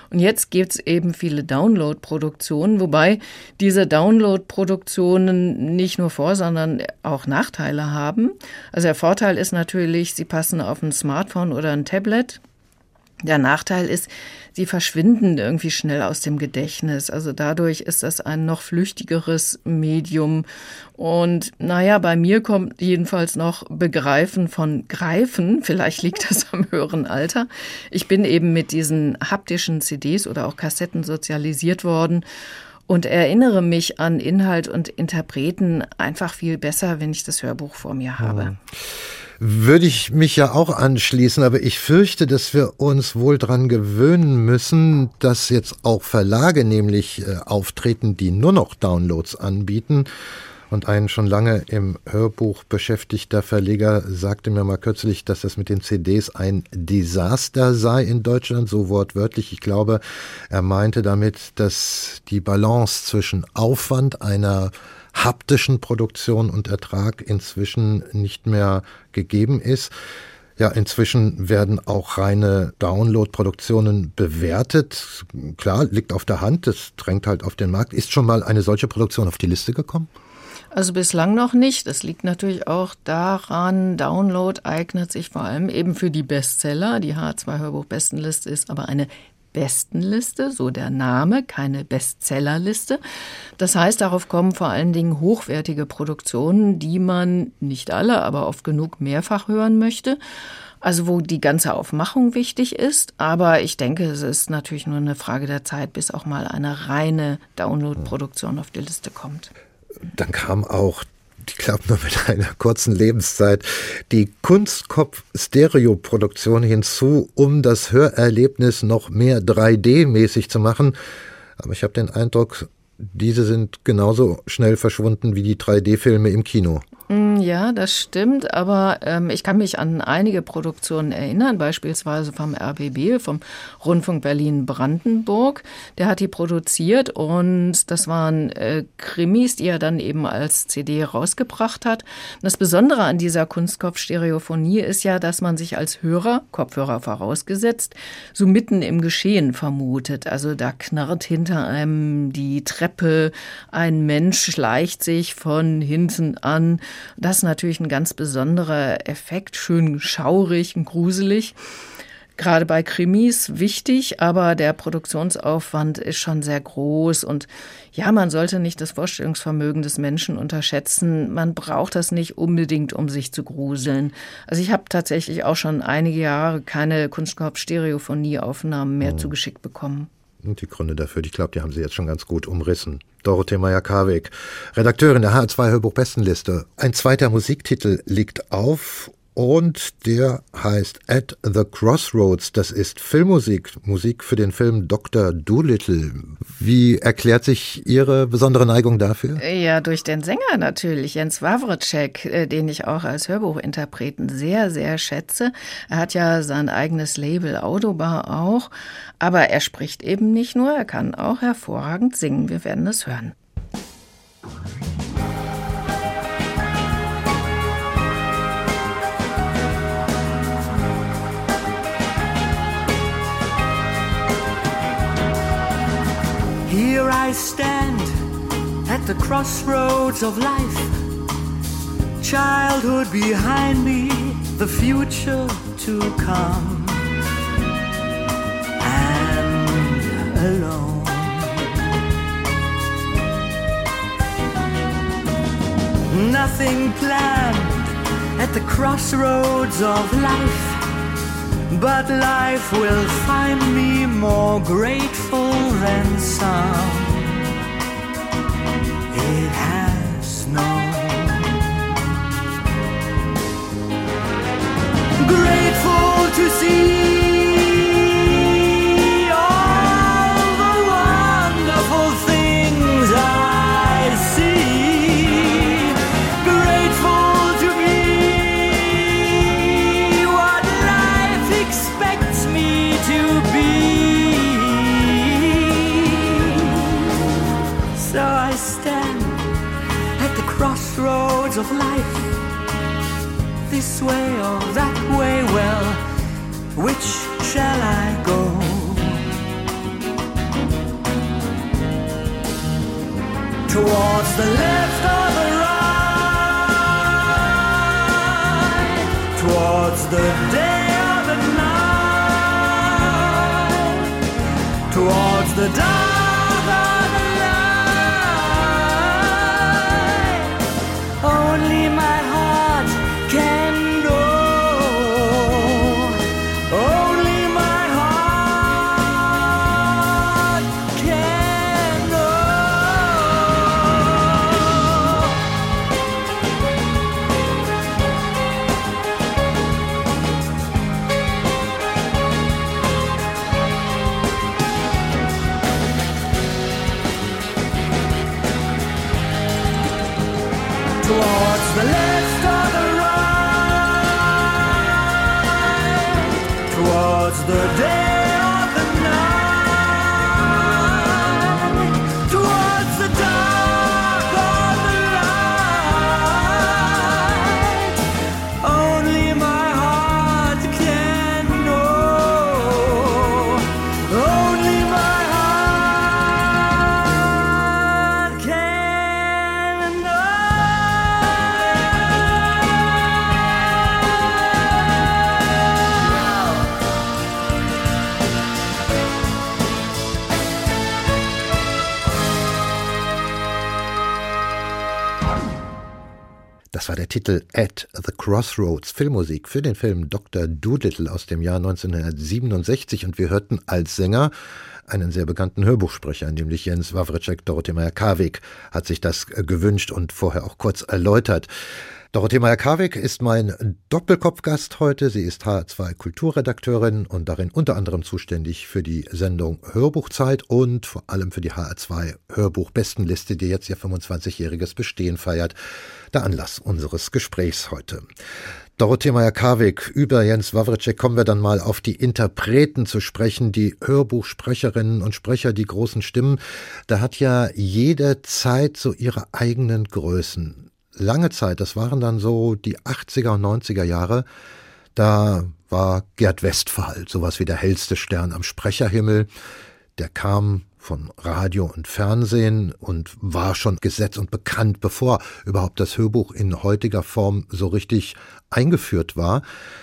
Und jetzt gibt's eben viele Download-Produktionen, wobei diese Download-Produktionen nicht nur Vor-, sondern auch Nachteile haben. Also der Vorteil ist natürlich, sie passen auf ein Smartphone oder ein Tablet. Der Nachteil ist, sie verschwinden irgendwie schnell aus dem Gedächtnis. Also dadurch ist das ein noch flüchtigeres Medium. Und naja, bei mir kommt jedenfalls noch Begreifen von Greifen. Vielleicht liegt das am höheren Alter. Ich bin eben mit diesen haptischen CDs oder auch Kassetten sozialisiert worden und erinnere mich an Inhalt und Interpreten einfach viel besser, wenn ich das Hörbuch vor mir habe. Hm. Würde ich mich ja auch anschließen, aber ich fürchte, dass wir uns wohl dran gewöhnen müssen, dass jetzt auch Verlage nämlich äh, auftreten, die nur noch Downloads anbieten und ein schon lange im Hörbuch beschäftigter Verleger sagte mir mal kürzlich, dass das mit den CDs ein Desaster sei in Deutschland, so wortwörtlich. Ich glaube, er meinte damit, dass die Balance zwischen Aufwand einer haptischen Produktion und Ertrag inzwischen nicht mehr gegeben ist. Ja, inzwischen werden auch reine Download-Produktionen bewertet. Klar, liegt auf der Hand, das drängt halt auf den Markt. Ist schon mal eine solche Produktion auf die Liste gekommen? Also bislang noch nicht. Das liegt natürlich auch daran, Download eignet sich vor allem eben für die Bestseller. Die H2 Hörbuch Bestenliste ist aber eine Bestenliste, so der Name, keine Bestsellerliste. Das heißt, darauf kommen vor allen Dingen hochwertige Produktionen, die man nicht alle, aber oft genug mehrfach hören möchte. Also wo die ganze Aufmachung wichtig ist, aber ich denke, es ist natürlich nur eine Frage der Zeit, bis auch mal eine reine Download-Produktion auf die Liste kommt dann kam auch ich glaube nur mit einer kurzen Lebenszeit, die Kunstkopf-Stereo-Produktion hinzu, um das Hörerlebnis noch mehr 3D-mäßig zu machen. Aber ich habe den Eindruck, diese sind genauso schnell verschwunden wie die 3D-Filme im Kino. Mm, ja, das stimmt, aber ähm, ich kann mich an einige Produktionen erinnern, beispielsweise vom RBB, vom Rundfunk Berlin-Brandenburg. Der hat die produziert und das waren äh, Krimis, die er dann eben als CD rausgebracht hat. Und das Besondere an dieser Kunstkopfstereophonie ist ja, dass man sich als Hörer, Kopfhörer vorausgesetzt, so mitten im Geschehen vermutet. Also da knarrt hinter einem die Treppe, ein Mensch schleicht sich von hinten an das ist natürlich ein ganz besonderer Effekt, schön schaurig und gruselig. Gerade bei Krimis wichtig, aber der Produktionsaufwand ist schon sehr groß und ja, man sollte nicht das Vorstellungsvermögen des Menschen unterschätzen. Man braucht das nicht unbedingt, um sich zu gruseln. Also ich habe tatsächlich auch schon einige Jahre keine Kunstkorb-Stereophonie-Aufnahmen mehr mhm. zugeschickt bekommen. Und die Gründe dafür, ich glaube, die haben Sie jetzt schon ganz gut umrissen. Dorothee Meyer-Karweg, Redakteurin der H2 Hörbuch Bestenliste. Ein zweiter Musiktitel liegt auf und der heißt At the Crossroads. Das ist Filmmusik, Musik für den Film Dr. Doolittle. Wie erklärt sich Ihre besondere Neigung dafür? Ja, durch den Sänger natürlich, Jens Wawrczyk, äh, den ich auch als Hörbuchinterpreten sehr, sehr schätze. Er hat ja sein eigenes Label Autobar auch, aber er spricht eben nicht nur, er kann auch hervorragend singen. Wir werden es hören. Here I stand at the crossroads of life. Childhood behind me, the future to come. And alone. Nothing planned at the crossroads of life. But life will find me more grateful than some. It has known. Grateful to see. Way or that way, well, which shall I go? Towards the left or the right, towards the day or the night, towards the dark. Titel At the Crossroads, Filmmusik für den Film Dr. Doolittle aus dem Jahr 1967 und wir hörten als Sänger einen sehr bekannten Hörbuchsprecher, nämlich Jens Wawritschek. Dorothee Meyer-Karwig hat sich das gewünscht und vorher auch kurz erläutert. Dorothee Meyer-Karwig ist mein Doppelkopfgast heute. Sie ist H2 Kulturredakteurin und darin unter anderem zuständig für die Sendung Hörbuchzeit und vor allem für die HR2 Hörbuchbestenliste, die jetzt ihr 25-jähriges Bestehen feiert. Der Anlass unseres Gesprächs heute. Dorothee Meyer-Karwig, über Jens Wawritschek kommen wir dann mal auf die Interpreten zu sprechen, die Hörbuchsprecherinnen und Sprecher, die großen Stimmen. Da hat ja jede Zeit so ihre eigenen Größen lange Zeit, das waren dann so die 80er und 90er Jahre, da war Gerd Westphal sowas wie der hellste Stern am Sprecherhimmel. Der kam von Radio und Fernsehen und war schon gesetzt und bekannt, bevor überhaupt das Hörbuch in heutiger Form so richtig eingeführt war.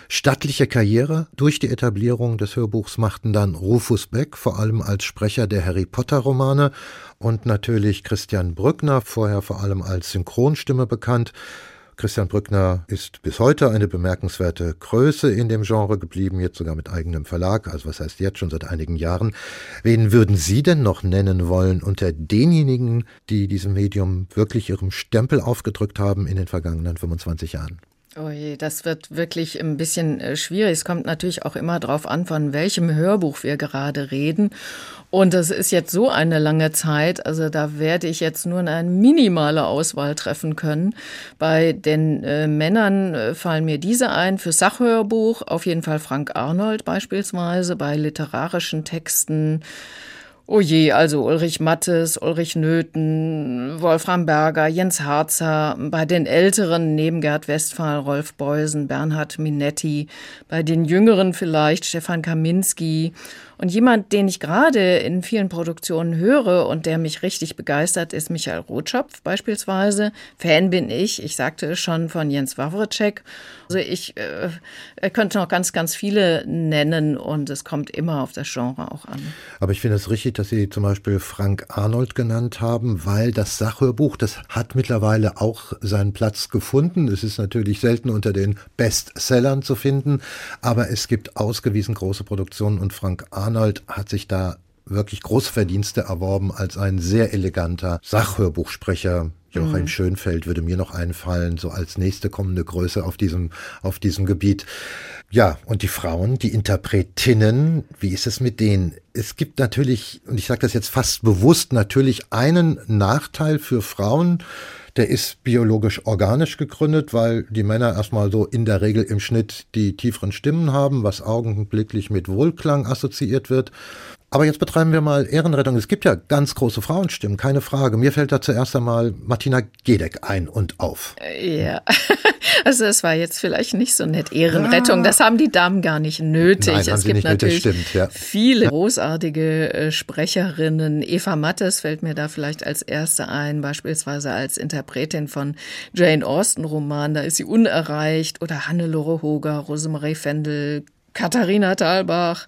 Stattliche Karriere durch die Etablierung des Hörbuchs machten dann Rufus Beck, vor allem als Sprecher der Harry Potter Romane und natürlich Christian Brückner, vorher vor allem als Synchronstimme bekannt. Christian Brückner ist bis heute eine bemerkenswerte Größe in dem Genre geblieben, jetzt sogar mit eigenem Verlag, also was heißt jetzt schon seit einigen Jahren. Wen würden Sie denn noch nennen wollen unter denjenigen, die diesem Medium wirklich ihrem Stempel aufgedrückt haben in den vergangenen 25 Jahren? Oh je, das wird wirklich ein bisschen äh, schwierig. Es kommt natürlich auch immer darauf an, von welchem Hörbuch wir gerade reden. Und das ist jetzt so eine lange Zeit, also da werde ich jetzt nur eine minimale Auswahl treffen können. Bei den äh, Männern äh, fallen mir diese ein, für Sachhörbuch auf jeden Fall Frank Arnold beispielsweise, bei literarischen Texten Oh je, also Ulrich Mattes, Ulrich Nöthen, Wolfram Berger, Jens Harzer, bei den Älteren neben Gerd Westphal, Rolf Beusen, Bernhard Minetti, bei den Jüngeren vielleicht Stefan Kaminski und jemand, den ich gerade in vielen Produktionen höre und der mich richtig begeistert, ist Michael Rotschopf beispielsweise. Fan bin ich, ich sagte es schon, von Jens Wawritschek. Also ich äh, könnte noch ganz, ganz viele nennen und es kommt immer auf das Genre auch an. Aber ich finde es richtig, dass Sie zum Beispiel Frank Arnold genannt haben, weil das Sachhörbuch, das hat mittlerweile auch seinen Platz gefunden. Es ist natürlich selten unter den Bestsellern zu finden, aber es gibt ausgewiesen große Produktionen und Frank Arnold Arnold hat sich da wirklich Großverdienste erworben als ein sehr eleganter Sachhörbuchsprecher. Joachim mhm. Schönfeld würde mir noch einfallen, so als nächste kommende Größe auf diesem, auf diesem Gebiet. Ja, und die Frauen, die Interpretinnen, wie ist es mit denen? Es gibt natürlich, und ich sage das jetzt fast bewusst, natürlich einen Nachteil für Frauen, der ist biologisch organisch gegründet, weil die Männer erstmal so in der Regel im Schnitt die tieferen Stimmen haben, was augenblicklich mit Wohlklang assoziiert wird. Aber jetzt betreiben wir mal Ehrenrettung. Es gibt ja ganz große Frauenstimmen, keine Frage. Mir fällt da zuerst einmal Martina Gedeck ein und auf. Ja, also es war jetzt vielleicht nicht so nett Ehrenrettung. Ja. Das haben die Damen gar nicht nötig. Nein, es gibt natürlich stimmt, ja. viele großartige äh, Sprecherinnen. Eva Mattes fällt mir da vielleicht als erste ein, beispielsweise als Interpretin von Jane Austen Roman. Da ist sie unerreicht. Oder Hannelore Hoger, Rosemarie Fendel, Katharina Thalbach.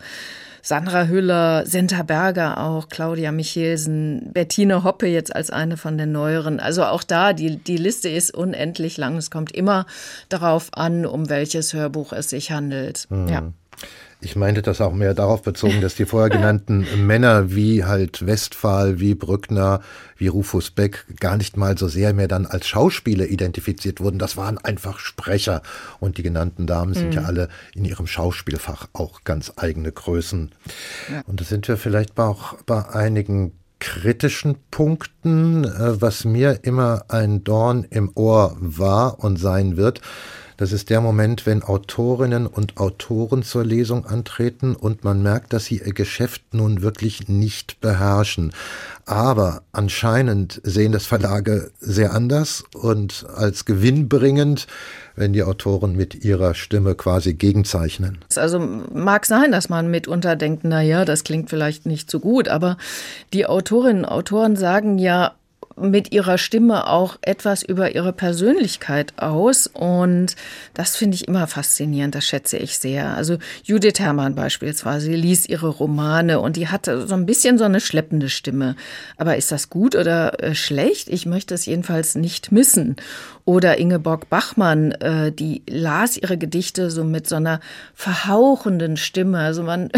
Sandra Hüller, Senta Berger auch, Claudia Michelsen, Bettine Hoppe jetzt als eine von den neueren. Also auch da, die, die Liste ist unendlich lang. Es kommt immer darauf an, um welches Hörbuch es sich handelt. Mhm. Ja. Ich meinte das auch mehr darauf bezogen, dass die vorher genannten Männer wie halt Westphal, wie Brückner, wie Rufus Beck gar nicht mal so sehr mehr dann als Schauspieler identifiziert wurden. Das waren einfach Sprecher. Und die genannten Damen sind mhm. ja alle in ihrem Schauspielfach auch ganz eigene Größen. Ja. Und da sind wir vielleicht auch bei einigen kritischen Punkten, äh, was mir immer ein Dorn im Ohr war und sein wird. Das ist der Moment, wenn Autorinnen und Autoren zur Lesung antreten und man merkt, dass sie ihr Geschäft nun wirklich nicht beherrschen. Aber anscheinend sehen das Verlage sehr anders und als gewinnbringend, wenn die Autoren mit ihrer Stimme quasi gegenzeichnen. Also mag sein, dass man mitunter denkt, na ja, das klingt vielleicht nicht so gut, aber die Autorinnen und Autoren sagen ja mit ihrer Stimme auch etwas über ihre Persönlichkeit aus. Und das finde ich immer faszinierend, das schätze ich sehr. Also Judith Herrmann beispielsweise, sie liest ihre Romane und die hatte so ein bisschen so eine schleppende Stimme. Aber ist das gut oder äh, schlecht? Ich möchte es jedenfalls nicht missen. Oder Ingeborg Bachmann, äh, die las ihre Gedichte so mit so einer verhauchenden Stimme. Also man,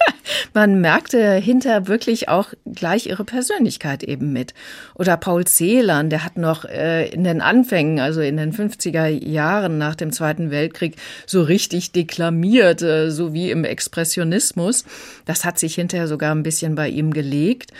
man merkte hinter wirklich auch gleich ihre Persönlichkeit eben mit. Oder Paul Celan, der hat noch äh, in den Anfängen, also in den 50er Jahren nach dem Zweiten Weltkrieg, so richtig deklamiert, äh, so wie im Expressionismus. Das hat sich hinterher sogar ein bisschen bei ihm gelegt.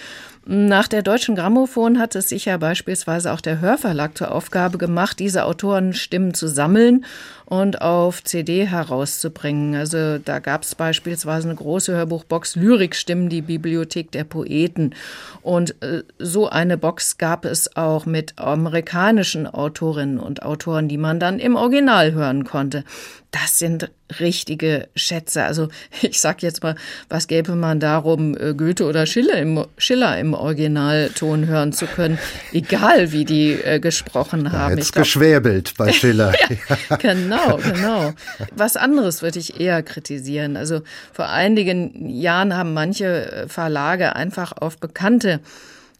Nach der Deutschen Grammophon hat es sich ja beispielsweise auch der Hörverlag zur Aufgabe gemacht, diese Autorenstimmen zu sammeln und auf CD herauszubringen. Also da gab es beispielsweise eine große Hörbuchbox Lyrikstimmen, die Bibliothek der Poeten. Und äh, so eine Box gab es auch mit amerikanischen Autorinnen und Autoren, die man dann im Original hören konnte. Das sind richtige Schätze. Also ich sag jetzt mal, was gäbe man darum, äh, Goethe oder Schiller im, Schiller im Originalton hören zu können, egal wie die äh, gesprochen haben. Jetzt geschwäbelt bei Schiller. ja, genau, genau. Was anderes würde ich eher kritisieren. Also vor einigen Jahren haben manche Verlage einfach auf bekannte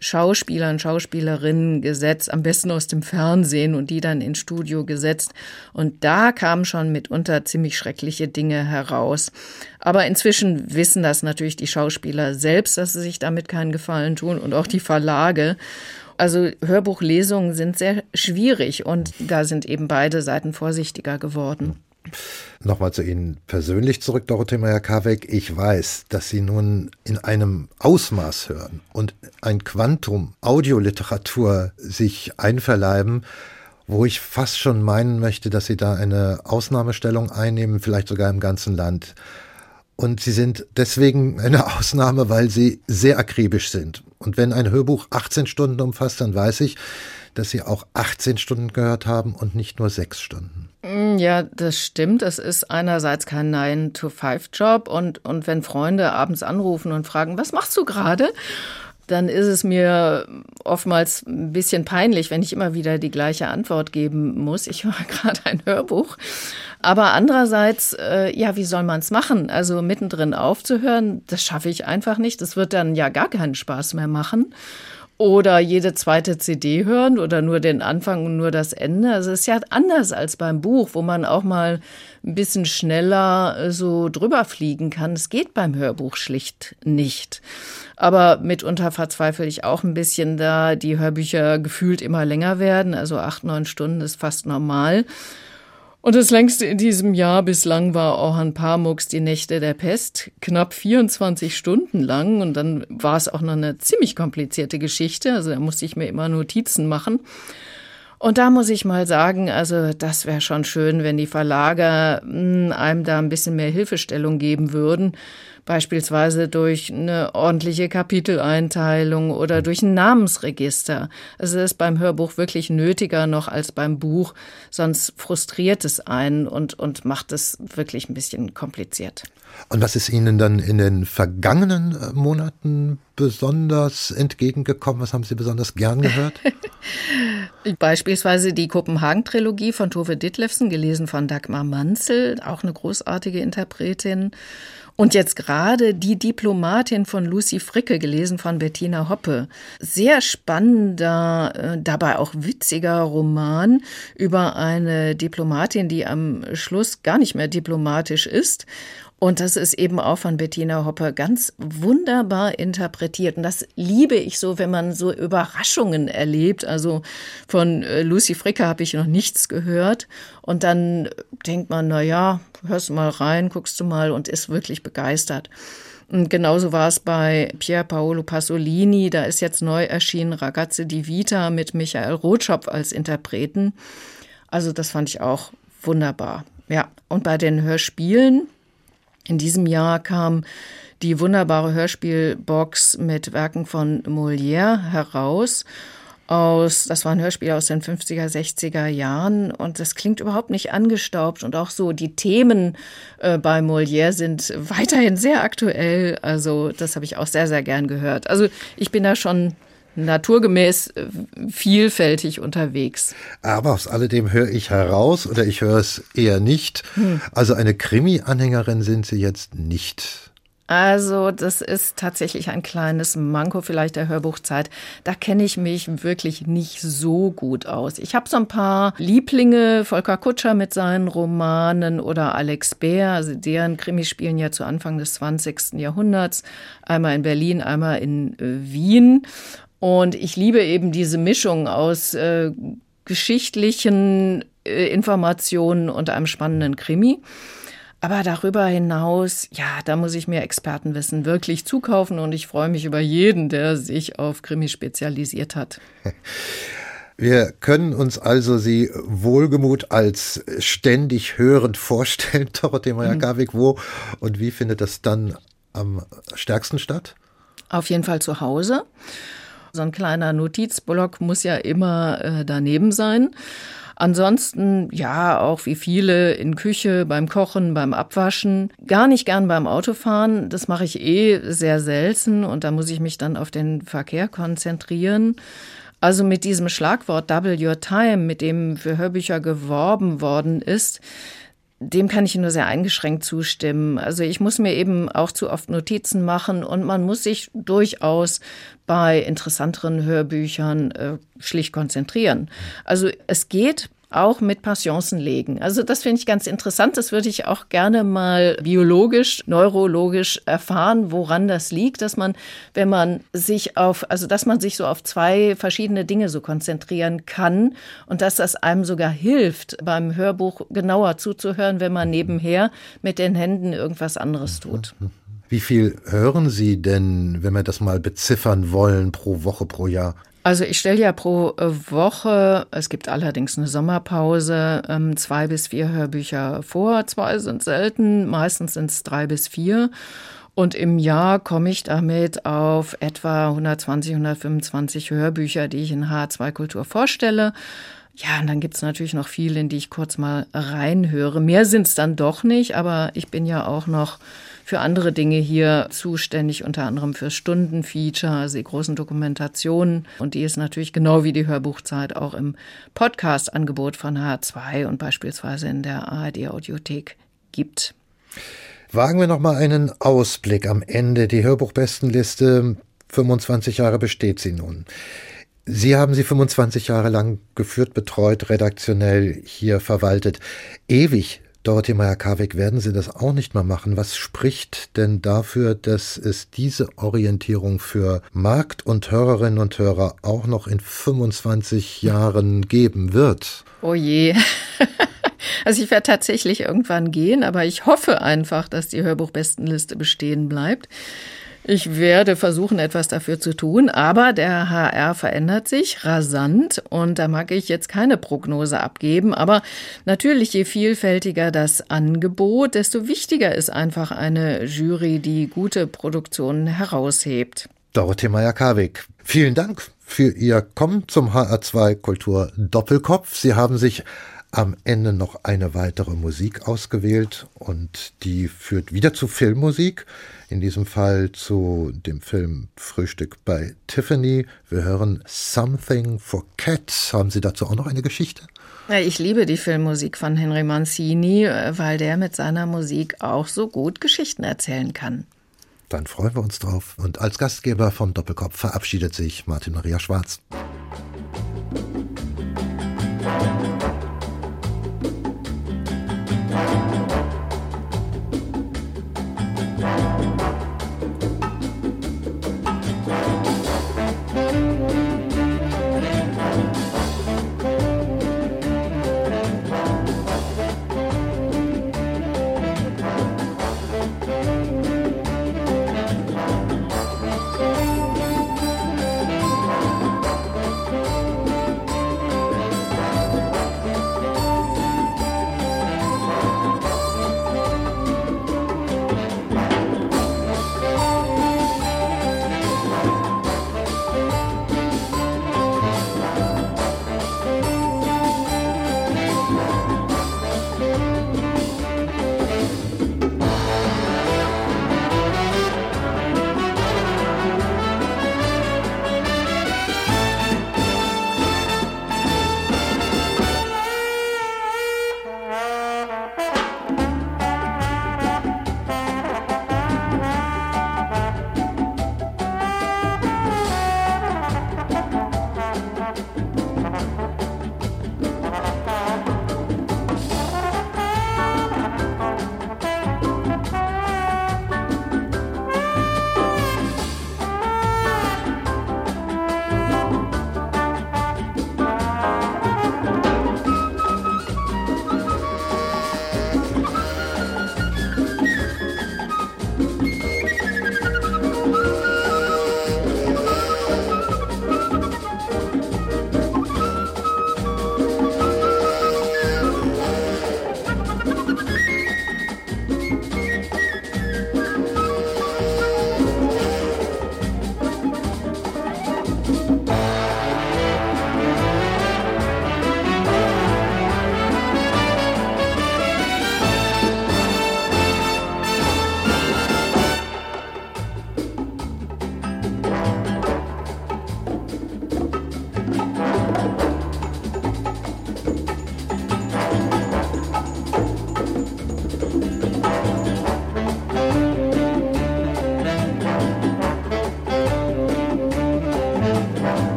Schauspielern, Schauspielerinnen gesetzt, am besten aus dem Fernsehen und die dann ins Studio gesetzt. Und da kamen schon mitunter ziemlich schreckliche Dinge heraus. Aber inzwischen wissen das natürlich die Schauspieler selbst, dass sie sich damit keinen Gefallen tun und auch die Verlage. Also Hörbuchlesungen sind sehr schwierig und da sind eben beide Seiten vorsichtiger geworden. Nochmal zu Ihnen persönlich zurück, Dorothee Meyer-Karweck. Ich weiß, dass Sie nun in einem Ausmaß hören und ein Quantum Audioliteratur sich einverleiben, wo ich fast schon meinen möchte, dass Sie da eine Ausnahmestellung einnehmen, vielleicht sogar im ganzen Land. Und Sie sind deswegen eine Ausnahme, weil Sie sehr akribisch sind. Und wenn ein Hörbuch 18 Stunden umfasst, dann weiß ich, dass Sie auch 18 Stunden gehört haben und nicht nur sechs Stunden. Mm, ja, das stimmt. Es ist einerseits kein 9-to-5-Job und, und wenn Freunde abends anrufen und fragen, was machst du gerade? Dann ist es mir oftmals ein bisschen peinlich, wenn ich immer wieder die gleiche Antwort geben muss. Ich höre gerade ein Hörbuch. Aber andererseits, äh, ja, wie soll man es machen? Also mittendrin aufzuhören, das schaffe ich einfach nicht. Das wird dann ja gar keinen Spaß mehr machen oder jede zweite CD hören oder nur den Anfang und nur das Ende. Also es ist ja anders als beim Buch, wo man auch mal ein bisschen schneller äh, so drüber fliegen kann. Es geht beim Hörbuch schlicht nicht. Aber mitunter verzweifle ich auch ein bisschen, da die Hörbücher gefühlt immer länger werden. Also acht, neun Stunden ist fast normal. Und das längste in diesem Jahr bislang war Orhan Pamuks Die Nächte der Pest, knapp 24 Stunden lang. Und dann war es auch noch eine ziemlich komplizierte Geschichte. Also da musste ich mir immer Notizen machen. Und da muss ich mal sagen, also das wäre schon schön, wenn die Verlager hm, einem da ein bisschen mehr Hilfestellung geben würden beispielsweise durch eine ordentliche Kapiteleinteilung oder durch ein Namensregister. Es ist beim Hörbuch wirklich nötiger noch als beim Buch, sonst frustriert es einen und, und macht es wirklich ein bisschen kompliziert. Und was ist Ihnen dann in den vergangenen äh, Monaten besonders entgegengekommen? Was haben Sie besonders gern gehört? Beispielsweise die Kopenhagen-Trilogie von Tove Ditlevsen, gelesen von Dagmar Manzel, auch eine großartige Interpretin. Und jetzt gerade die Diplomatin von Lucy Fricke, gelesen von Bettina Hoppe. Sehr spannender, äh, dabei auch witziger Roman über eine Diplomatin, die am Schluss gar nicht mehr diplomatisch ist und das ist eben auch von Bettina Hoppe ganz wunderbar interpretiert. Und das liebe ich so, wenn man so Überraschungen erlebt. Also von äh, Lucy Fricke habe ich noch nichts gehört. Und dann denkt man, na ja, hörst du mal rein, guckst du mal und ist wirklich begeistert. Und genauso war es bei Pier Paolo Pasolini. Da ist jetzt neu erschienen Ragazze di Vita mit Michael Rotschopf als Interpreten. Also das fand ich auch wunderbar. Ja, und bei den Hörspielen in diesem Jahr kam die wunderbare Hörspielbox mit Werken von Molière heraus. Aus, das war ein Hörspiel aus den 50er, 60er Jahren und das klingt überhaupt nicht angestaubt und auch so die Themen äh, bei Molière sind weiterhin sehr aktuell. Also das habe ich auch sehr, sehr gern gehört. Also ich bin da schon naturgemäß äh, vielfältig unterwegs. Aber aus alledem höre ich heraus oder ich höre es eher nicht. Hm. Also eine Krimi-Anhängerin sind Sie jetzt nicht. Also, das ist tatsächlich ein kleines Manko vielleicht der Hörbuchzeit. Da kenne ich mich wirklich nicht so gut aus. Ich habe so ein paar Lieblinge, Volker Kutscher mit seinen Romanen oder Alex Bär, also deren Krimis spielen ja zu Anfang des 20. Jahrhunderts, einmal in Berlin, einmal in äh, Wien. Und ich liebe eben diese Mischung aus äh, geschichtlichen äh, Informationen und einem spannenden Krimi. Aber darüber hinaus, ja, da muss ich mir Expertenwissen wirklich zukaufen und ich freue mich über jeden, der sich auf Krimi spezialisiert hat. Wir können uns also Sie wohlgemut als ständig hörend vorstellen, Dorothee Meyer-Garwig. Wo und wie findet das dann am stärksten statt? Auf jeden Fall zu Hause. So ein kleiner Notizblock muss ja immer äh, daneben sein. Ansonsten, ja, auch wie viele in Küche, beim Kochen, beim Abwaschen. Gar nicht gern beim Autofahren. Das mache ich eh sehr selten und da muss ich mich dann auf den Verkehr konzentrieren. Also mit diesem Schlagwort Double Your Time, mit dem für Hörbücher geworben worden ist, dem kann ich nur sehr eingeschränkt zustimmen. Also ich muss mir eben auch zu oft Notizen machen und man muss sich durchaus bei interessanteren Hörbüchern äh, schlicht konzentrieren. Also es geht auch mit Passionsen legen. Also das finde ich ganz interessant. Das würde ich auch gerne mal biologisch, neurologisch erfahren, woran das liegt, dass man, wenn man sich auf, also dass man sich so auf zwei verschiedene Dinge so konzentrieren kann und dass das einem sogar hilft, beim Hörbuch genauer zuzuhören, wenn man nebenher mit den Händen irgendwas anderes tut. Wie viel hören Sie denn, wenn wir das mal beziffern wollen, pro Woche, pro Jahr? Also ich stelle ja pro äh, Woche, es gibt allerdings eine Sommerpause, ähm, zwei bis vier Hörbücher vor. Zwei sind selten, meistens sind es drei bis vier. Und im Jahr komme ich damit auf etwa 120, 125 Hörbücher, die ich in H2 Kultur vorstelle. Ja, und dann gibt's natürlich noch viele, in die ich kurz mal reinhöre. Mehr sind's dann doch nicht, aber ich bin ja auch noch für andere Dinge hier zuständig, unter anderem für Stundenfeature, also die großen Dokumentationen. Und die ist natürlich genau wie die Hörbuchzeit auch im Podcast-Angebot von H2 und beispielsweise in der ARD-Audiothek gibt. Wagen wir noch mal einen Ausblick am Ende. Die Hörbuchbestenliste 25 Jahre besteht sie nun. Sie haben sie 25 Jahre lang geführt, betreut, redaktionell hier verwaltet. Ewig Dorothee Meyer-Karwig, werden Sie das auch nicht mehr machen? Was spricht denn dafür, dass es diese Orientierung für Markt und Hörerinnen und Hörer auch noch in 25 Jahren geben wird? Oh je. Also ich werde tatsächlich irgendwann gehen, aber ich hoffe einfach, dass die Hörbuchbestenliste bestehen bleibt. Ich werde versuchen, etwas dafür zu tun, aber der HR verändert sich rasant und da mag ich jetzt keine Prognose abgeben. Aber natürlich, je vielfältiger das Angebot, desto wichtiger ist einfach eine Jury, die gute Produktionen heraushebt. Dorothee Meyer-Karwig, vielen Dank für Ihr Kommen zum HR2 Kultur Doppelkopf. Sie haben sich am Ende noch eine weitere Musik ausgewählt und die führt wieder zu Filmmusik in diesem Fall zu dem Film Frühstück bei Tiffany. Wir hören Something for Cats. Haben Sie dazu auch noch eine Geschichte? Ja, ich liebe die Filmmusik von Henry Mancini, weil der mit seiner Musik auch so gut Geschichten erzählen kann. Dann freuen wir uns drauf. Und als Gastgeber vom Doppelkopf verabschiedet sich Martin Maria Schwarz.